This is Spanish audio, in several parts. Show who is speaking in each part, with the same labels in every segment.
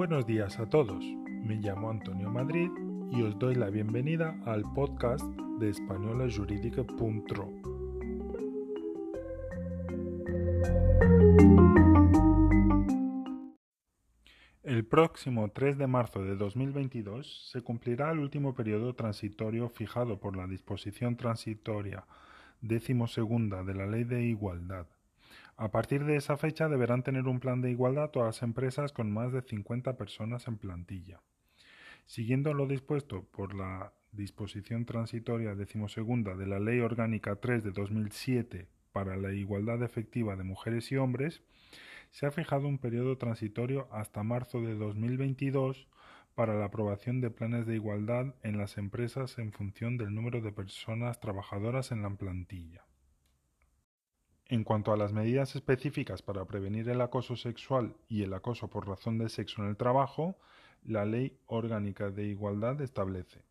Speaker 1: buenos días a todos. Me llamo Antonio Madrid y os doy la bienvenida al podcast de españolajurídica.ro. El próximo 3 de marzo de 2022 se cumplirá el último periodo transitorio fijado por la disposición transitoria decimosegunda de la Ley de Igualdad a partir de esa fecha deberán tener un plan de igualdad todas las empresas con más de 50 personas en plantilla. Siguiendo lo dispuesto por la disposición transitoria decimosegunda de la Ley Orgánica 3 de 2007 para la igualdad efectiva de mujeres y hombres, se ha fijado un periodo transitorio hasta marzo de 2022 para la aprobación de planes de igualdad en las empresas en función del número de personas trabajadoras en la plantilla. En cuanto a las medidas específicas para prevenir el acoso sexual y el acoso por razón de sexo en el trabajo, la Ley Orgánica de Igualdad establece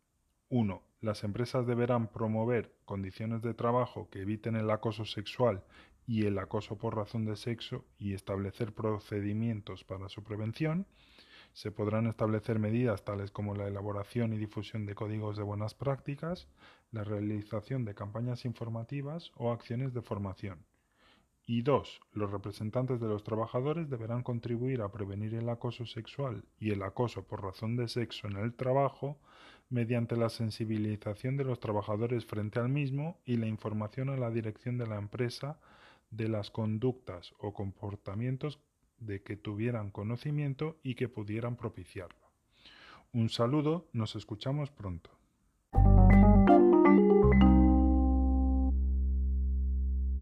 Speaker 1: 1. Las empresas deberán promover condiciones de trabajo que eviten el acoso sexual y el acoso por razón de sexo y establecer procedimientos para su prevención. Se podrán establecer medidas tales como la elaboración y difusión de códigos de buenas prácticas, la realización de campañas informativas o acciones de formación. Y dos, los representantes de los trabajadores deberán contribuir a prevenir el acoso sexual y el acoso por razón de sexo en el trabajo mediante la sensibilización de los trabajadores frente al mismo y la información a la dirección de la empresa de las conductas o comportamientos de que tuvieran conocimiento y que pudieran propiciarlo. Un saludo, nos escuchamos pronto.